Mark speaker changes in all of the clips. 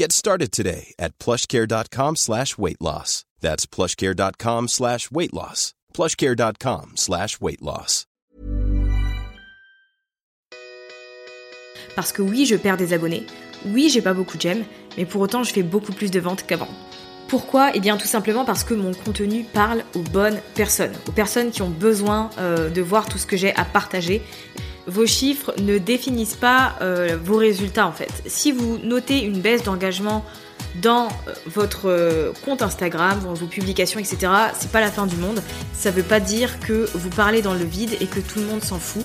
Speaker 1: Get started today at plushcare.com slash weight loss. That's plushcare.com slash weight loss. plushcare.com slash weight loss.
Speaker 2: Parce que oui, je perds des abonnés. Oui, j'ai pas beaucoup de j'aime, mais pour autant, je fais beaucoup plus de ventes qu'avant. Pourquoi? Eh bien, tout simplement parce que mon contenu parle aux bonnes personnes, aux personnes qui ont besoin euh, de voir tout ce que j'ai à partager. Vos chiffres ne définissent pas euh, vos résultats en fait. Si vous notez une baisse d'engagement dans euh, votre euh, compte Instagram, dans vos publications, etc., c'est pas la fin du monde. Ça veut pas dire que vous parlez dans le vide et que tout le monde s'en fout.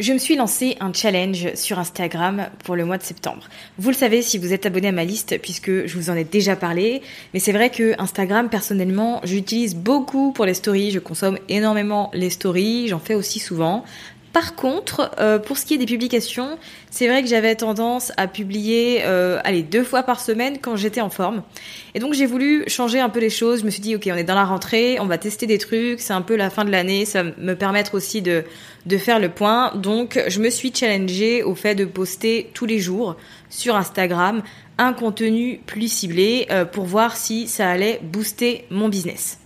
Speaker 2: Je me suis lancé un challenge sur Instagram pour le mois de septembre. Vous le savez si vous êtes abonné à ma liste puisque je vous en ai déjà parlé, mais c'est vrai que Instagram personnellement, j'utilise beaucoup pour les stories, je consomme énormément les stories, j'en fais aussi souvent. Par contre, euh, pour ce qui est des publications, c'est vrai que j'avais tendance à publier, euh, allez, deux fois par semaine quand j'étais en forme. Et donc j'ai voulu changer un peu les choses. Je me suis dit, ok, on est dans la rentrée, on va tester des trucs. C'est un peu la fin de l'année, ça va me permettre aussi de de faire le point. Donc je me suis challengée au fait de poster tous les jours sur Instagram un contenu plus ciblé euh, pour voir si ça allait booster mon business.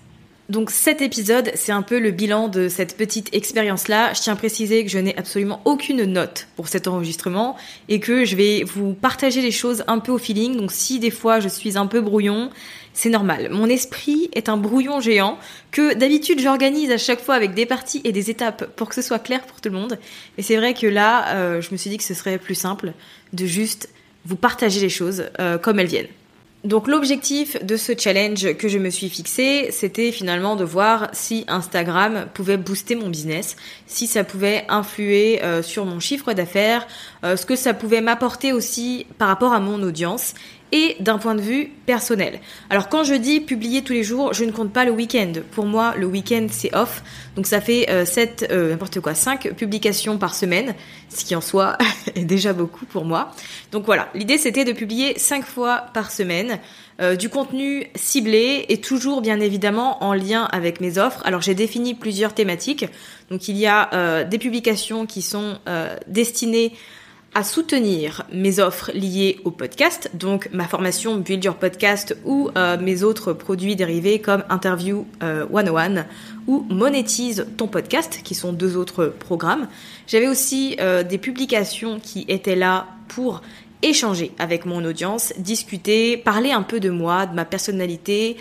Speaker 2: Donc cet épisode, c'est un peu le bilan de cette petite expérience-là. Je tiens à préciser que je n'ai absolument aucune note pour cet enregistrement et que je vais vous partager les choses un peu au feeling. Donc si des fois je suis un peu brouillon, c'est normal. Mon esprit est un brouillon géant que d'habitude j'organise à chaque fois avec des parties et des étapes pour que ce soit clair pour tout le monde. Et c'est vrai que là, euh, je me suis dit que ce serait plus simple de juste vous partager les choses euh, comme elles viennent. Donc l'objectif de ce challenge que je me suis fixé, c'était finalement de voir si Instagram pouvait booster mon business, si ça pouvait influer euh, sur mon chiffre d'affaires, euh, ce que ça pouvait m'apporter aussi par rapport à mon audience et d'un point de vue personnel. Alors quand je dis publier tous les jours, je ne compte pas le week-end. Pour moi, le week-end c'est off, donc ça fait euh, 7, euh, n'importe quoi, 5 publications par semaine, ce qui en soi est déjà beaucoup pour moi. Donc voilà, l'idée c'était de publier 5 fois par semaine. Euh, du contenu ciblé et toujours bien évidemment en lien avec mes offres. Alors j'ai défini plusieurs thématiques. Donc il y a euh, des publications qui sont euh, destinées à soutenir mes offres liées au podcast, donc ma formation Build Your Podcast ou euh, mes autres produits dérivés comme Interview euh, 101 ou Monétise ton podcast, qui sont deux autres programmes. J'avais aussi euh, des publications qui étaient là pour échanger avec mon audience, discuter, parler un peu de moi, de ma personnalité,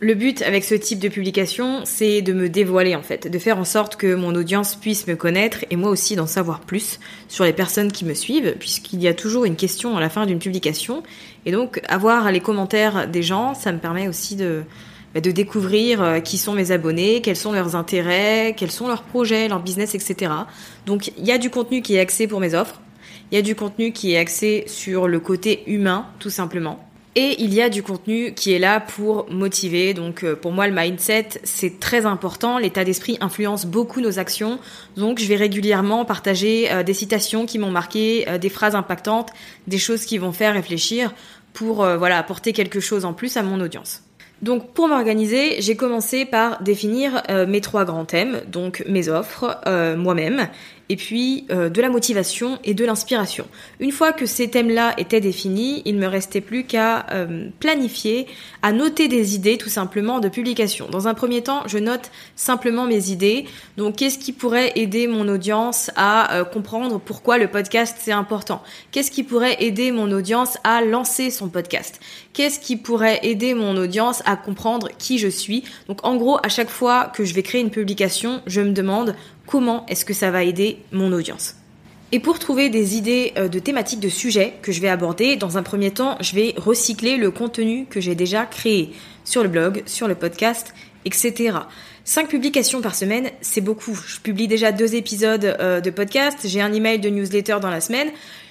Speaker 2: Le but avec ce type de publication, c'est de me dévoiler en fait, de faire en sorte que mon audience puisse me connaître et moi aussi d'en savoir plus sur les personnes qui me suivent, puisqu'il y a toujours une question à la fin d'une publication. Et donc avoir les commentaires des gens, ça me permet aussi de, bah, de découvrir euh, qui sont mes abonnés, quels sont leurs intérêts, quels sont leurs projets, leur business, etc. Donc il y a du contenu qui est axé pour mes offres, il y a du contenu qui est axé sur le côté humain, tout simplement. Et il y a du contenu qui est là pour motiver. Donc euh, pour moi, le mindset, c'est très important. L'état d'esprit influence beaucoup nos actions. Donc je vais régulièrement partager euh, des citations qui m'ont marqué, euh, des phrases impactantes, des choses qui vont faire réfléchir pour voilà apporter quelque chose en plus à mon audience. Donc pour m'organiser, j'ai commencé par définir mes trois grands thèmes, donc mes offres, moi-même, et puis euh, de la motivation et de l'inspiration. Une fois que ces thèmes-là étaient définis, il me restait plus qu'à euh, planifier, à noter des idées tout simplement de publication. Dans un premier temps, je note simplement mes idées. Donc qu'est-ce qui pourrait aider mon audience à euh, comprendre pourquoi le podcast c'est important? Qu'est-ce qui pourrait aider mon audience à lancer son podcast? Qu'est-ce qui pourrait aider mon audience à comprendre qui je suis? Donc en gros, à chaque fois que je vais créer une publication, je me demande comment est-ce que ça va aider mon audience. Et pour trouver des idées euh, de thématiques de sujets que je vais aborder, dans un premier temps, je vais recycler le contenu que j'ai déjà créé sur le blog, sur le podcast, etc. Cinq publications par semaine, c'est beaucoup. Je publie déjà deux épisodes euh, de podcast, j'ai un email de newsletter dans la semaine,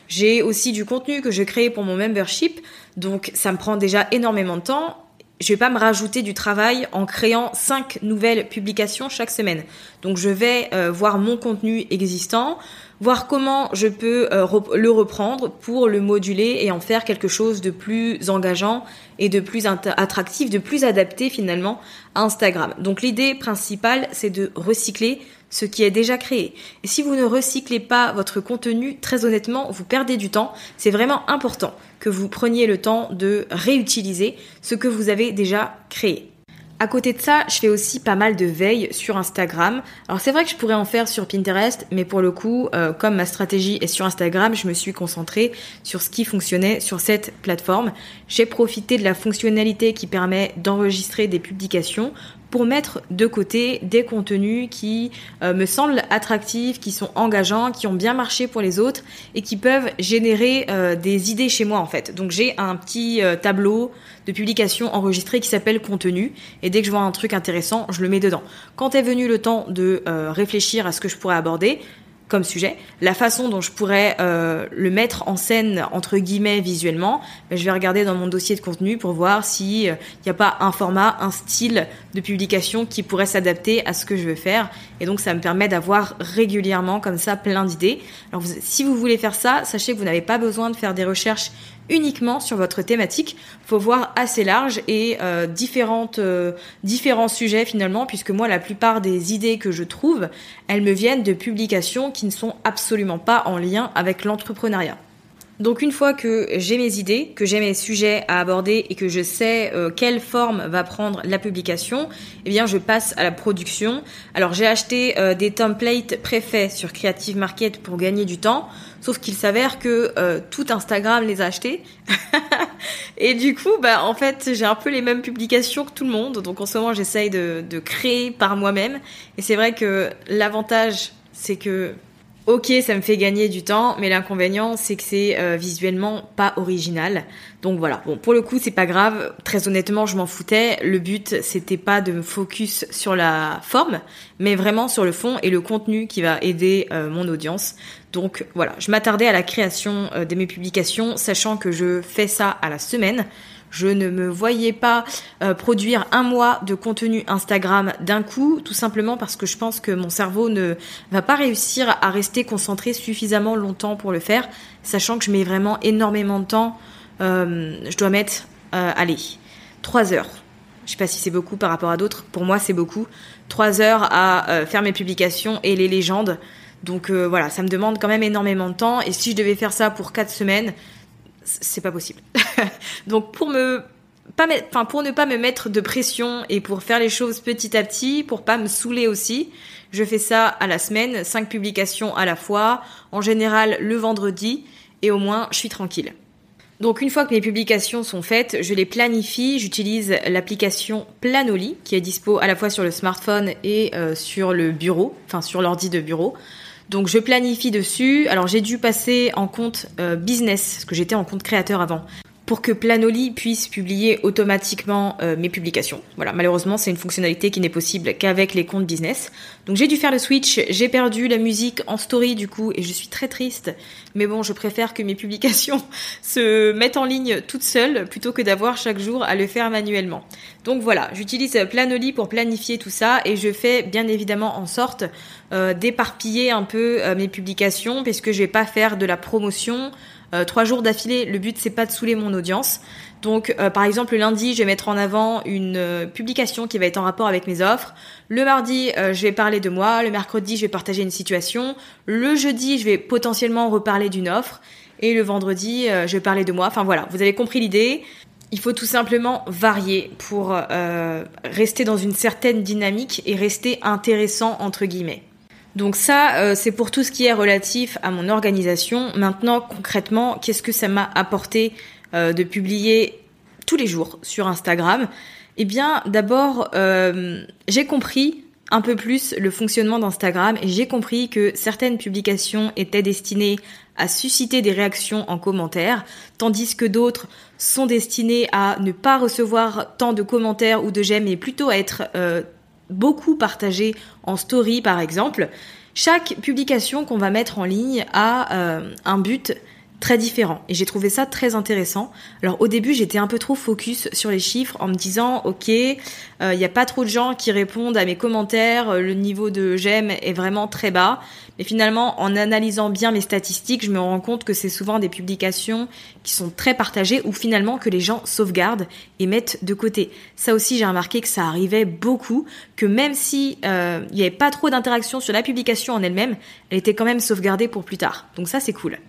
Speaker 2: j'ai aussi du contenu que je crée pour mon membership, donc ça me prend déjà énormément de temps je vais pas me rajouter du travail en créant cinq nouvelles publications chaque semaine. Donc je vais euh, voir mon contenu existant, voir comment je peux euh, le reprendre pour le moduler et en faire quelque chose de plus engageant et de plus attractif, de plus adapté finalement à Instagram. Donc l'idée principale, c'est de recycler ce qui est déjà créé. Et si vous ne recyclez pas votre contenu, très honnêtement, vous perdez du temps. C'est vraiment important que vous preniez le temps de réutiliser ce que vous avez déjà créé. À côté de ça, je fais aussi pas mal de veille sur Instagram. Alors c'est vrai que je pourrais en faire sur Pinterest, mais pour le coup, euh, comme ma stratégie est sur Instagram, je me suis concentrée sur ce qui fonctionnait sur cette plateforme. J'ai profité de la fonctionnalité qui permet d'enregistrer des publications pour mettre de côté des contenus qui euh, me semblent attractifs, qui sont engageants, qui ont bien marché pour les autres et qui peuvent générer euh, des idées chez moi en fait. Donc j'ai un petit euh, tableau de publication enregistré qui s'appelle contenu et dès que je vois un truc intéressant, je le mets dedans. Quand est venu le temps de réfléchir à ce que je pourrais aborder, comme sujet, la façon dont je pourrais euh, le mettre en scène entre guillemets visuellement, ben, je vais regarder dans mon dossier de contenu pour voir s'il n'y euh, a pas un format, un style de publication qui pourrait s'adapter à ce que je veux faire. Et donc ça me permet d'avoir régulièrement comme ça plein d'idées. Alors si vous voulez faire ça, sachez que vous n'avez pas besoin de faire des recherches uniquement sur votre thématique. Faut voir assez large et euh, différentes, euh, différents sujets finalement, puisque moi la plupart des idées que je trouve, elles me viennent de publications qui ne sont absolument pas en lien avec l'entrepreneuriat. Donc une fois que j'ai mes idées, que j'ai mes sujets à aborder et que je sais euh, quelle forme va prendre la publication, eh bien je passe à la production. Alors j'ai acheté euh, des templates préfaits sur Creative Market pour gagner du temps, sauf qu'il s'avère que euh, tout Instagram les a achetés. et du coup, bah en fait, j'ai un peu les mêmes publications que tout le monde. Donc en ce moment, j'essaye de, de créer par moi-même. Et c'est vrai que l'avantage, c'est que Ok, ça me fait gagner du temps, mais l'inconvénient, c'est que c'est euh, visuellement pas original. Donc voilà. Bon, pour le coup, c'est pas grave. Très honnêtement, je m'en foutais. Le but, c'était pas de me focus sur la forme, mais vraiment sur le fond et le contenu qui va aider euh, mon audience. Donc voilà, je m'attardais à la création euh, de mes publications, sachant que je fais ça à la semaine. Je ne me voyais pas euh, produire un mois de contenu Instagram d'un coup, tout simplement parce que je pense que mon cerveau ne va pas réussir à rester concentré suffisamment longtemps pour le faire, sachant que je mets vraiment énormément de temps. Euh, je dois mettre, euh, allez, trois heures. Je sais pas si c'est beaucoup par rapport à d'autres. Pour moi, c'est beaucoup. Trois heures à faire mes publications et les légendes. Donc voilà, ça me demande quand même énormément de temps. Et si je devais faire ça pour quatre semaines, c'est pas possible. Donc pour ne pas me mettre de pression et pour faire les choses petit à petit, pour pas me saouler aussi, je fais ça à la semaine, cinq publications à la fois, en général le vendredi et au moins je suis tranquille. Donc une fois que mes publications sont faites, je les planifie, j'utilise l'application Planoly qui est dispo à la fois sur le smartphone et euh, sur le bureau, enfin sur l'ordi de bureau. Donc je planifie dessus. Alors j'ai dû passer en compte euh, business, parce que j'étais en compte créateur avant pour que Planoly puisse publier automatiquement euh, mes publications. Voilà, malheureusement, c'est une fonctionnalité qui n'est possible qu'avec les comptes business. Donc j'ai dû faire le switch, j'ai perdu la musique en story du coup et je suis très triste. Mais bon, je préfère que mes publications se mettent en ligne toutes seules plutôt que d'avoir chaque jour à le faire manuellement. Donc voilà, j'utilise Planoly pour planifier tout ça et je fais bien évidemment en sorte euh, d'éparpiller un peu euh, mes publications puisque je vais pas faire de la promotion euh, trois jours d'affilée, le but c'est pas de saouler mon audience. Donc euh, par exemple le lundi, je vais mettre en avant une euh, publication qui va être en rapport avec mes offres. Le mardi, je vais parler de moi. Le mercredi, je vais partager une situation. Le jeudi, je vais potentiellement reparler d'une offre. Et le vendredi, je vais parler de moi. Enfin voilà, vous avez compris l'idée. Il faut tout simplement varier pour rester dans une certaine dynamique et rester intéressant entre guillemets. Donc ça, euh, c'est pour tout ce qui est relatif à mon organisation. Maintenant, concrètement, qu'est-ce que ça m'a apporté euh, de publier tous les jours sur Instagram? Eh bien, d'abord, euh, j'ai compris un peu plus le fonctionnement d'Instagram et j'ai compris que certaines publications étaient destinées à susciter des réactions en commentaire, tandis que d'autres sont destinées à ne pas recevoir tant de commentaires ou de j'aime, mais plutôt à être beaucoup partagé en story par exemple. Chaque publication qu'on va mettre en ligne a euh, un but très différent et j'ai trouvé ça très intéressant. Alors au début j'étais un peu trop focus sur les chiffres en me disant ok il euh, n'y a pas trop de gens qui répondent à mes commentaires, le niveau de j'aime est vraiment très bas mais finalement, en analysant bien mes statistiques, je me rends compte que c'est souvent des publications qui sont très partagées ou finalement que les gens sauvegardent et mettent de côté. Ça aussi, j'ai remarqué que ça arrivait beaucoup, que même si euh, il n'y avait pas trop d'interaction sur la publication en elle-même, elle était quand même sauvegardée pour plus tard. Donc ça, c'est cool.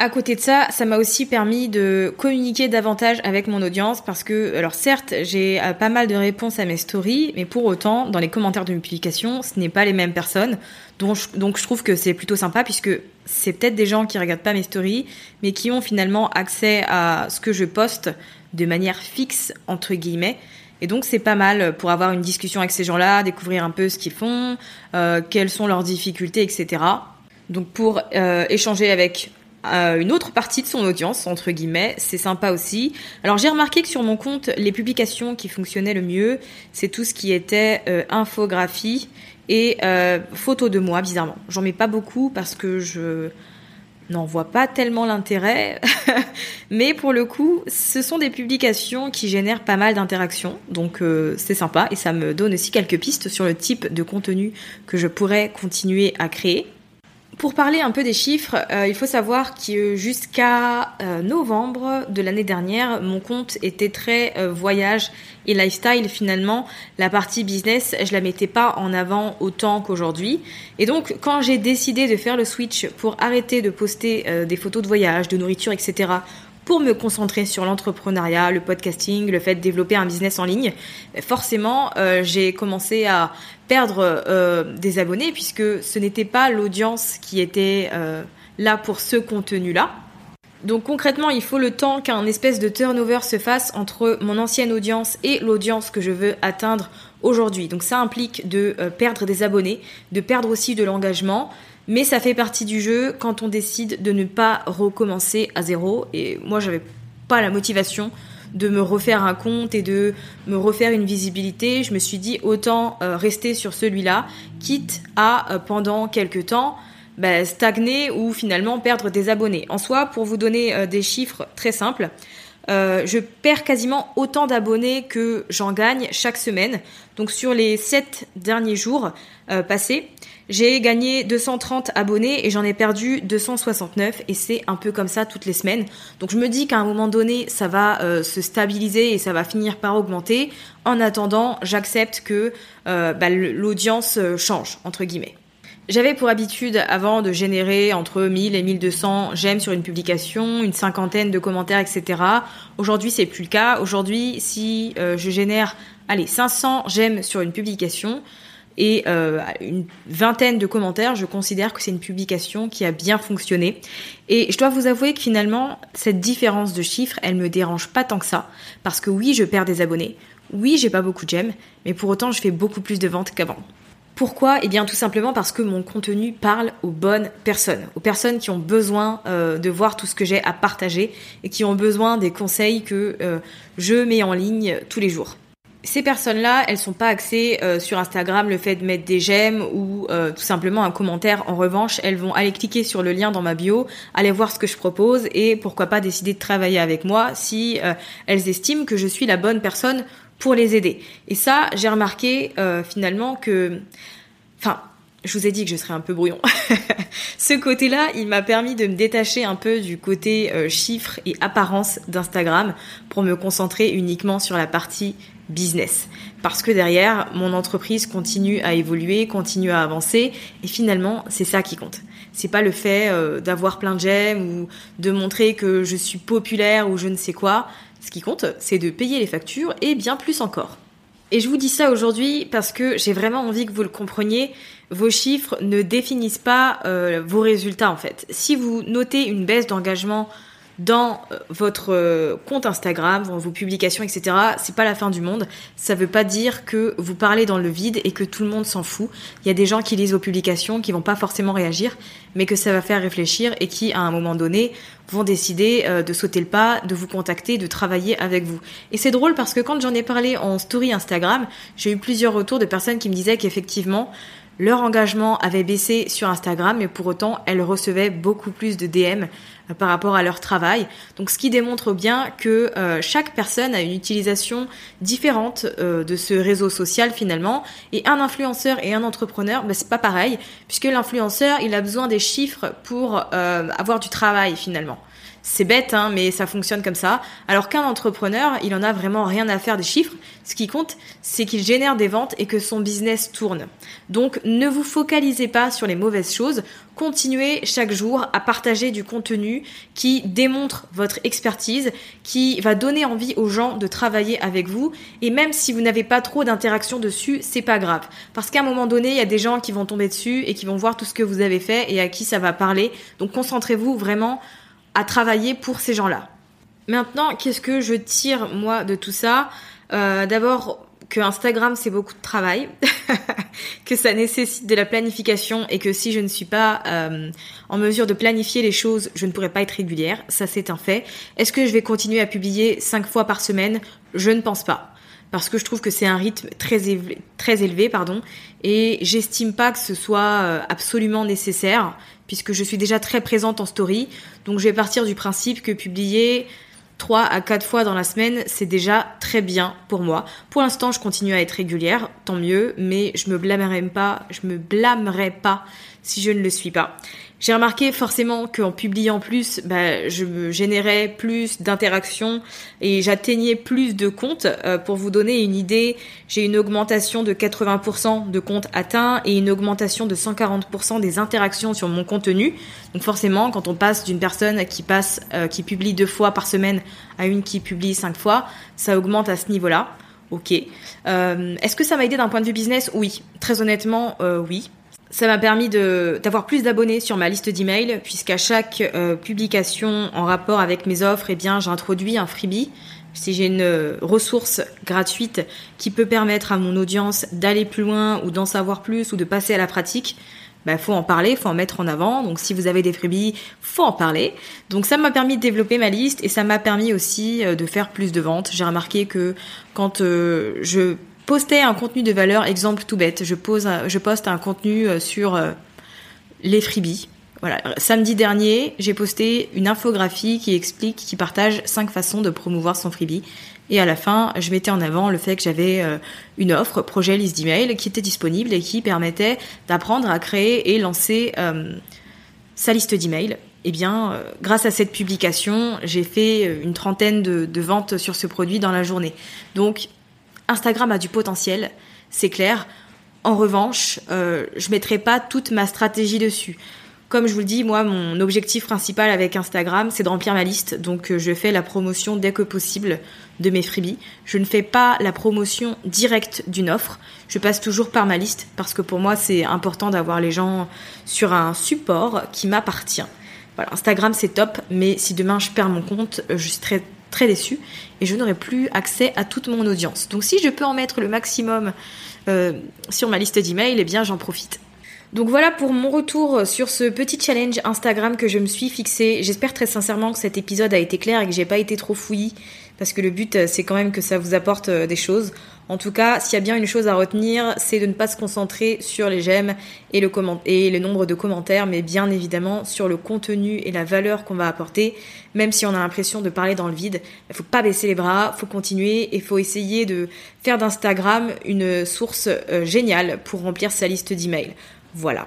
Speaker 2: À côté de ça, ça m'a aussi permis de communiquer davantage avec mon audience parce que, alors certes, j'ai euh, pas mal de réponses à mes stories, mais pour autant, dans les commentaires de mes publications, ce n'est pas les mêmes personnes. Donc je, donc je trouve que c'est plutôt sympa puisque c'est peut-être des gens qui regardent pas mes stories, mais qui ont finalement accès à ce que je poste de manière fixe, entre guillemets. Et donc c'est pas mal pour avoir une discussion avec ces gens-là, découvrir un peu ce qu'ils font, euh, quelles sont leurs difficultés, etc. Donc pour euh, échanger avec une autre partie de son audience, entre guillemets. C'est sympa aussi. Alors j'ai remarqué que sur mon compte, les publications qui fonctionnaient le mieux, c'est tout ce qui était euh, infographie et euh, photos de moi, bizarrement. J'en mets pas beaucoup parce que je n'en vois pas tellement l'intérêt. Mais pour le coup, ce sont des publications qui génèrent pas mal d'interactions. Donc euh, c'est sympa et ça me donne aussi quelques pistes sur le type de contenu que je pourrais continuer à créer. Pour parler un peu des chiffres, euh, il faut savoir que jusqu'à euh, novembre de l'année dernière, mon compte était très euh, voyage et lifestyle. Finalement, la partie business, je la mettais pas en avant autant qu'aujourd'hui. Et donc, quand j'ai décidé de faire le switch pour arrêter de poster des photos de voyage, de nourriture, etc., pour me concentrer sur l'entrepreneuriat, le podcasting, le fait de développer un business en ligne, forcément, j'ai commencé à perdre euh, des abonnés puisque ce n'était pas l'audience qui était euh, là pour ce contenu-là. Donc concrètement, il faut le temps qu'un espèce de turnover se fasse entre mon ancienne audience et l'audience que je veux atteindre aujourd'hui. Donc ça implique de euh, perdre des abonnés, de perdre aussi de l'engagement, mais ça fait partie du jeu quand on décide de ne pas recommencer à zéro. Et moi, j'avais pas la motivation de me refaire un compte et de me refaire une visibilité, je me suis dit autant euh, rester sur celui-là, quitte à euh, pendant quelques temps bah, stagner ou finalement perdre des abonnés. En soi, pour vous donner euh, des chiffres très simples, je perds quasiment autant d'abonnés que j'en gagne chaque semaine. Donc sur les 7 derniers jours passés, j'ai gagné 230 abonnés et j'en ai perdu 269 et c'est un peu comme ça toutes les semaines. Donc je me dis qu'à un moment donné, ça va euh, se stabiliser et ça va finir par augmenter. En attendant, j'accepte que euh, bah, l'audience euh, change, entre guillemets. J'avais pour habitude avant de générer entre 1000 et 1200 j'aime sur une publication, une cinquantaine de commentaires, etc. Aujourd'hui, c'est plus le cas. Aujourd'hui, si je génère, allez, 500 j'aime sur une publication, et euh, une vingtaine de commentaires, je considère que c'est une publication qui a bien fonctionné. Et je dois vous avouer que finalement, cette différence de chiffres, elle me dérange pas tant que ça, parce que oui, je perds des abonnés, oui, j'ai pas beaucoup de j'aime, mais pour autant, je fais beaucoup plus de ventes qu'avant. Pourquoi? Eh bien tout simplement parce que mon contenu parle aux bonnes personnes, aux personnes qui ont besoin euh, de voir tout ce que j'ai à partager et qui ont besoin des conseils que euh, je mets en ligne tous les jours. Ces personnes-là, elles sont pas axées euh, sur Instagram le fait de mettre des j'aime ou tout simplement un commentaire. En revanche, elles vont aller cliquer sur le lien dans ma bio, aller voir ce que je propose et pourquoi pas décider de travailler avec moi si elles estiment que je suis la bonne personne pour les aider. Et ça, j'ai remarqué euh, finalement que, enfin, je vous ai dit que je serais un peu brouillon. Ce côté-là, il m'a permis de me détacher un peu du côté euh, chiffres et apparence d'Instagram pour me concentrer uniquement sur la partie business. Parce que derrière, mon entreprise continue à évoluer, continue à avancer, et finalement, c'est ça qui compte. C'est pas le fait euh, d'avoir plein de j'aime ou de montrer que je suis populaire ou je ne sais quoi. Ce qui compte, c'est de payer les factures et bien plus encore. Et je vous dis ça aujourd'hui parce que j'ai vraiment envie que vous le compreniez. Vos chiffres ne définissent pas euh, vos résultats en fait. Si vous notez une baisse d'engagement dans euh, votre euh, compte Instagram, vos publications, etc. C'est pas la fin du monde. Ça veut pas dire que vous parlez dans le vide et que tout le monde s'en fout. Il y a des gens qui lisent vos publications, qui vont pas forcément réagir, mais que ça va faire réfléchir et qui, à un moment donné, vont décider euh, de sauter le pas, de vous contacter, de travailler avec vous. Et c'est drôle parce que quand j'en ai parlé en story Instagram, j'ai eu plusieurs retours de personnes qui me disaient qu'effectivement, leur engagement avait baissé sur Instagram, mais pour autant, elles recevaient beaucoup plus de DM euh, par rapport à leur travail. Donc ce qui démontre bien que euh, chaque personne a une utilisation différente euh, de ce réseau social finalement. Et un influenceur et un entrepreneur, ben, c'est pas pareil, puisque l'influenceur, il a besoin des chiffres pour avoir du travail finalement. C'est bête, hein, mais ça fonctionne comme ça. Alors qu'un entrepreneur, il en a vraiment rien à faire des chiffres. Ce qui compte, c'est qu'il génère des ventes et que son business tourne. Donc, ne vous focalisez pas sur les mauvaises choses. Continuez chaque jour à partager du contenu qui démontre votre expertise, qui va donner envie aux gens de travailler avec vous. Et même si vous n'avez pas trop d'interaction dessus, c'est pas grave. Parce qu'à un moment donné, il y a des gens qui vont tomber dessus et qui vont voir tout ce que vous avez fait et à qui ça va parler. Donc, concentrez-vous vraiment à travailler pour ces gens-là. Maintenant, qu'est-ce que je tire moi de tout ça? Euh, D'abord que Instagram c'est beaucoup de travail, que ça nécessite de la planification et que si je ne suis pas euh, en mesure de planifier les choses, je ne pourrai pas être régulière. Ça c'est un fait. Est-ce que je vais continuer à publier cinq fois par semaine? Je ne pense pas parce que je trouve que c'est un rythme très élevé, très élevé pardon, et j'estime pas que ce soit euh, absolument nécessaire puisque je suis déjà très présente en story. Donc je vais partir du principe que publier 3 à 4 fois dans la semaine, c'est déjà très bien pour moi. Pour l'instant, je continue à être régulière, tant mieux, mais je me blâmerai pas, je me blâmerai pas si je ne le suis pas. J'ai remarqué forcément qu'en publiant plus, bah, je générais plus d'interactions et j'atteignais plus de comptes. Euh, pour vous donner une idée, j'ai une augmentation de 80% de comptes atteints et une augmentation de 140% des interactions sur mon contenu. Donc forcément, quand on passe d'une personne qui passe, euh, qui publie deux fois par semaine à une qui publie cinq fois, ça augmente à ce niveau-là. Ok. Euh, Est-ce que ça m'a aidé d'un point de vue business? Oui. Très honnêtement, euh, oui. Ça m'a permis d'avoir plus d'abonnés sur ma liste d'emails, puisqu'à chaque euh, publication en rapport avec mes offres, eh bien, j'introduis un freebie. Si j'ai une euh, ressource gratuite qui peut permettre à mon audience d'aller plus loin ou d'en savoir plus ou de passer à la pratique, bah, faut en parler, faut en mettre en avant. Donc si vous avez des freebies, faut en parler. Donc ça m'a permis de développer ma liste et ça m'a permis aussi euh, de faire plus de ventes. J'ai remarqué que quand je poster un contenu de valeur, exemple tout bête, je, pose je poste un contenu euh, sur euh, les freebies. Voilà, samedi dernier, j'ai posté une infographie qui explique, qui partage cinq façons de promouvoir son freebie. Et à la fin, je mettais en avant le fait que j'avais euh, une offre, projet liste d'email, qui était disponible et qui permettait d'apprendre à créer et lancer sa liste d'emails. Eh bien, grâce à cette publication, j'ai fait une trentaine de, de ventes sur ce produit dans la journée. Donc, Instagram a du potentiel, c'est clair. En revanche, euh, je mettrai pas toute ma stratégie dessus. Comme je vous le dis, moi, mon objectif principal avec Instagram, c'est de remplir ma liste. Donc, euh, je fais la promotion dès que possible de mes freebies. Je ne fais pas la promotion directe d'une offre. Je passe toujours par ma liste parce que pour moi, c'est important d'avoir les gens sur un support qui m'appartient. Voilà, Instagram, c'est top, mais si demain je perds mon compte, je serai très déçue et je n'aurai plus accès à toute mon audience. Donc, si je peux en mettre le maximum euh, sur ma liste d'emails, eh bien, j'en profite. Donc voilà pour mon retour sur ce petit challenge Instagram que je me suis fixé. J'espère très sincèrement que cet épisode a été clair et que j'ai pas été trop fouillis parce que le but euh, c'est quand même que ça vous apporte euh, des choses. En tout cas, s'il y a bien une chose à retenir, c'est de ne pas se concentrer sur les j'aime et le, nombre de commentaires, mais bien évidemment sur le contenu et la valeur qu'on va apporter. Même si on a l'impression de parler dans le vide, il faut pas baisser les bras, faut continuer et faut essayer de faire d'Instagram une source euh, géniale pour remplir sa liste d'emails. Voilà.